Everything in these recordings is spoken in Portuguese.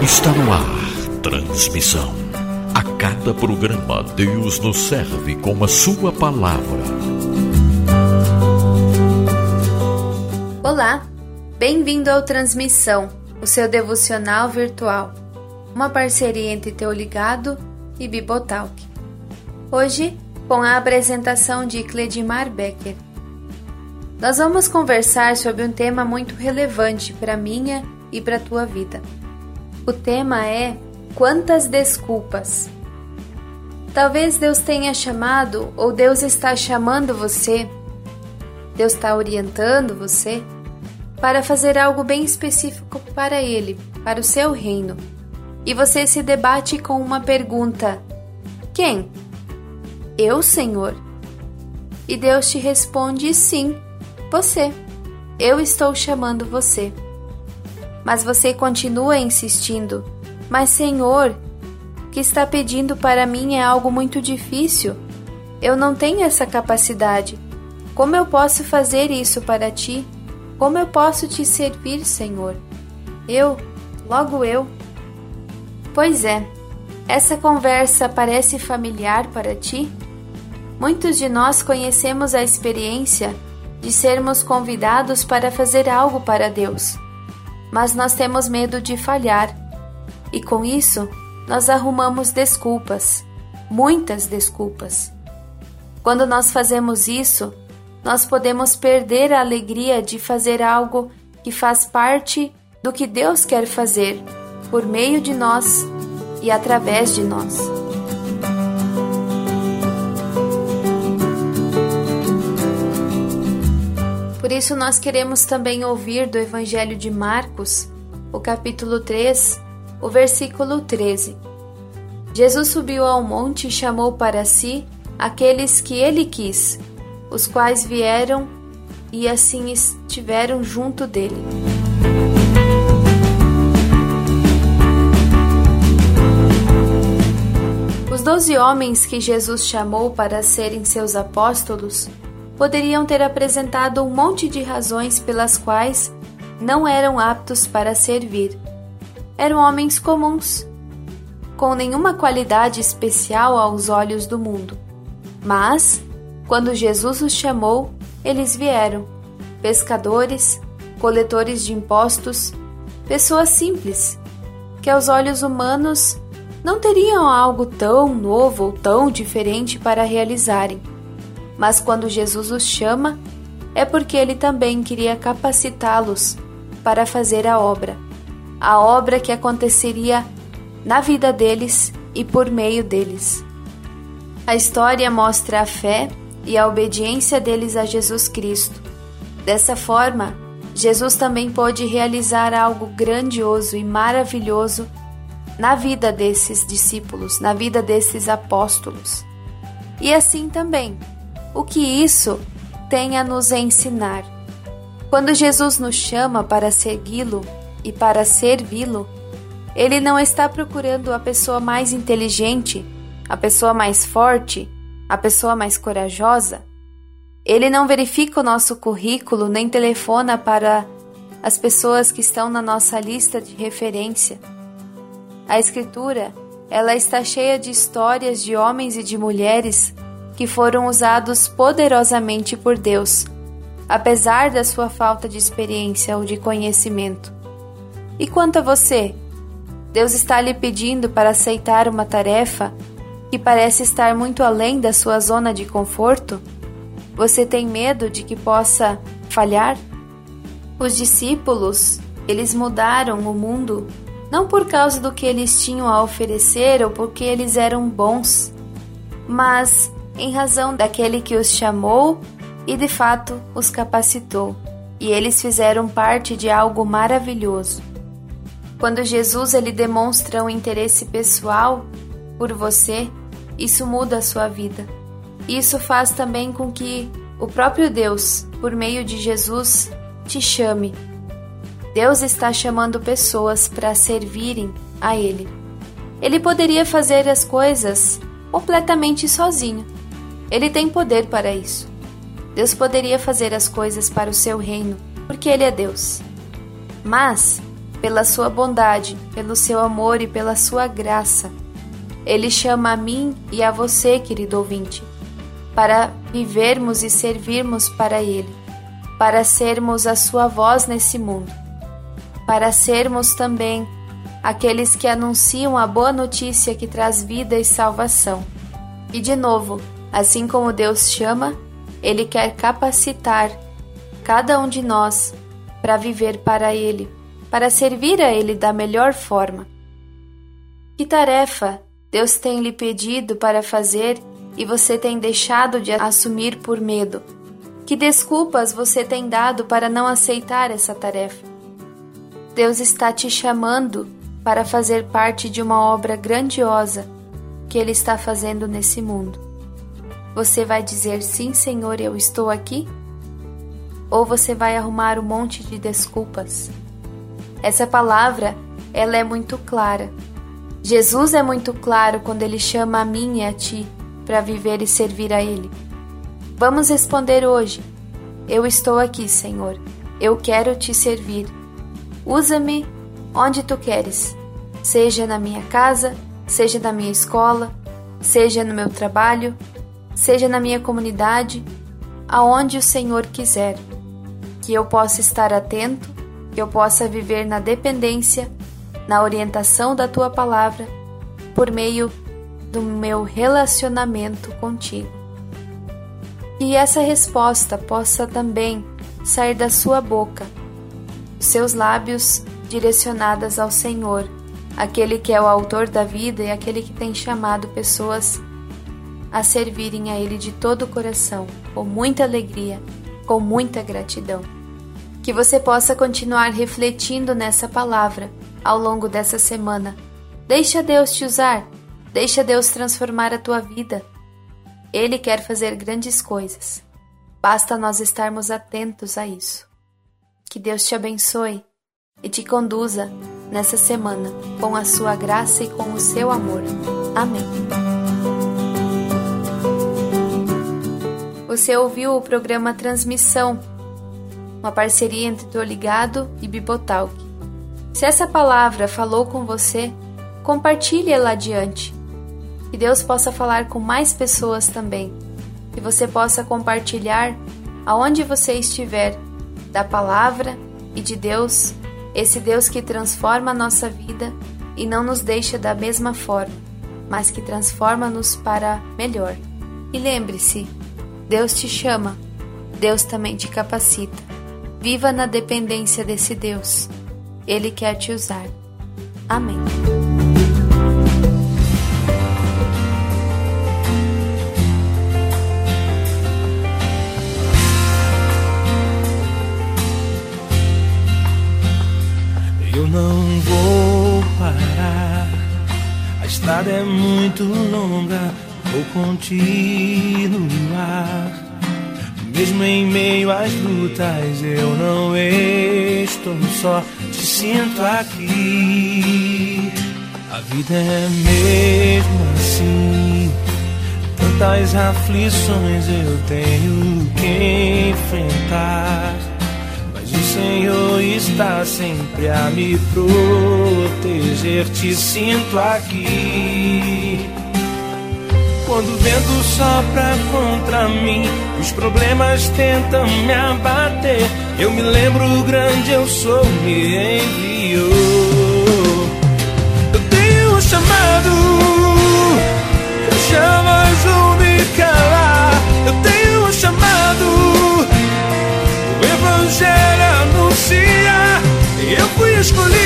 Está no ar. Transmissão. A cada programa, Deus nos serve com a Sua palavra. Olá, bem-vindo ao Transmissão, o seu devocional virtual. Uma parceria entre Teu Ligado e Bibotalk. Hoje, com a apresentação de Cledimar Becker. Nós vamos conversar sobre um tema muito relevante para minha e para tua vida. O tema é quantas desculpas. Talvez Deus tenha chamado ou Deus está chamando você, Deus está orientando você para fazer algo bem específico para Ele, para o seu reino. E você se debate com uma pergunta: Quem? Eu, Senhor? E Deus te responde: Sim você. Eu estou chamando você. Mas você continua insistindo. Mas, Senhor, o que está pedindo para mim é algo muito difícil. Eu não tenho essa capacidade. Como eu posso fazer isso para ti? Como eu posso te servir, Senhor? Eu, logo eu. Pois é, essa conversa parece familiar para ti? Muitos de nós conhecemos a experiência de sermos convidados para fazer algo para Deus. Mas nós temos medo de falhar. E com isso, nós arrumamos desculpas, muitas desculpas. Quando nós fazemos isso, nós podemos perder a alegria de fazer algo que faz parte do que Deus quer fazer por meio de nós e através de nós. Por isso, nós queremos também ouvir do Evangelho de Marcos, o capítulo 3, o versículo 13. Jesus subiu ao monte e chamou para si aqueles que ele quis, os quais vieram e assim estiveram junto dele. Os doze homens que Jesus chamou para serem seus apóstolos poderiam ter apresentado um monte de razões pelas quais não eram aptos para servir. Eram homens comuns, com nenhuma qualidade especial aos olhos do mundo. Mas, quando Jesus os chamou, eles vieram pescadores, coletores de impostos, pessoas simples, que aos olhos humanos não teriam algo tão novo ou tão diferente para realizarem mas quando Jesus os chama, é porque ele também queria capacitá-los para fazer a obra, a obra que aconteceria na vida deles e por meio deles. A história mostra a fé e a obediência deles a Jesus Cristo. Dessa forma, Jesus também pôde realizar algo grandioso e maravilhoso na vida desses discípulos, na vida desses apóstolos. E assim também, o que isso tem a nos ensinar. Quando Jesus nos chama para segui-lo e para servi-lo, ele não está procurando a pessoa mais inteligente, a pessoa mais forte, a pessoa mais corajosa. Ele não verifica o nosso currículo nem telefona para as pessoas que estão na nossa lista de referência. A Escritura, ela está cheia de histórias de homens e de mulheres que foram usados poderosamente por Deus, apesar da sua falta de experiência ou de conhecimento. E quanto a você? Deus está lhe pedindo para aceitar uma tarefa que parece estar muito além da sua zona de conforto? Você tem medo de que possa falhar? Os discípulos, eles mudaram o mundo não por causa do que eles tinham a oferecer ou porque eles eram bons, mas em razão daquele que os chamou e de fato os capacitou, e eles fizeram parte de algo maravilhoso. Quando Jesus ele demonstra um interesse pessoal por você, isso muda a sua vida. Isso faz também com que o próprio Deus, por meio de Jesus, te chame. Deus está chamando pessoas para servirem a Ele. Ele poderia fazer as coisas completamente sozinho, ele tem poder para isso. Deus poderia fazer as coisas para o seu reino, porque Ele é Deus. Mas pela sua bondade, pelo seu amor e pela sua graça. Ele chama a mim e a você, querido ouvinte, para vivermos e servirmos para Ele, para sermos a sua voz nesse mundo, para sermos também aqueles que anunciam a boa notícia que traz vida e salvação. E de novo, assim como Deus chama, Ele quer capacitar cada um de nós para viver para Ele, para servir a Ele da melhor forma. Que tarefa Deus tem lhe pedido para fazer e você tem deixado de assumir por medo? Que desculpas você tem dado para não aceitar essa tarefa? Deus está te chamando para fazer parte de uma obra grandiosa que Ele está fazendo nesse mundo. Você vai dizer sim, Senhor, eu estou aqui? Ou você vai arrumar um monte de desculpas? Essa palavra, ela é muito clara. Jesus é muito claro quando ele chama a mim e a ti para viver e servir a ele. Vamos responder hoje. Eu estou aqui, Senhor. Eu quero te servir. Usa-me onde tu queres, seja na minha casa, seja na minha escola, seja no meu trabalho, seja na minha comunidade, aonde o Senhor quiser. Que eu possa estar atento, que eu possa viver na dependência, na orientação da tua palavra, por meio do meu relacionamento contigo. Que essa resposta possa também sair da sua boca, seus lábios direcionadas ao Senhor, aquele que é o autor da vida e aquele que tem chamado pessoas a servirem a Ele de todo o coração, com muita alegria, com muita gratidão. Que você possa continuar refletindo nessa palavra ao longo dessa semana. Deixa Deus te usar, deixa Deus transformar a tua vida. Ele quer fazer grandes coisas. Basta nós estarmos atentos a isso. Que Deus te abençoe e te conduza nessa semana com a sua graça e com o seu amor. Amém. Você ouviu o programa Transmissão, uma parceria entre Tô Ligado e Bibotalk. Se essa palavra falou com você, compartilhe ela adiante. Que Deus possa falar com mais pessoas também. Que você possa compartilhar aonde você estiver da palavra e de Deus esse Deus que transforma a nossa vida e não nos deixa da mesma forma, mas que transforma-nos para melhor. E lembre-se, Deus te chama, Deus também te capacita. Viva na dependência desse Deus. Ele quer te usar. Amém. não vou parar. A estrada é muito longa, vou continuar. Em meio às lutas, eu não estou só, te sinto aqui. A vida é mesmo assim. Tantas aflições eu tenho que enfrentar. Senhor está sempre a me proteger. Te sinto aqui. Quando o vento sopra contra mim, os problemas tentam me abater. Eu me lembro o grande eu sou, me enviou. Eu tenho um chamado, chamas vão me calar. Eu tenho um chamado, o evangelho anuncia. Eu fui escolhido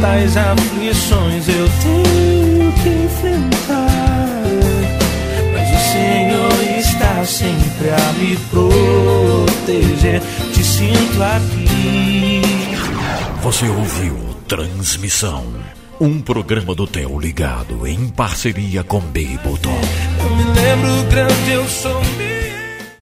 Tantas aflições eu tenho que enfrentar. Mas o Senhor está sempre a me proteger. Te sinto aqui. Você ouviu Transmissão. Um programa do Theo Ligado em parceria com Bibotalk. Eu me lembro grande, eu sou meu.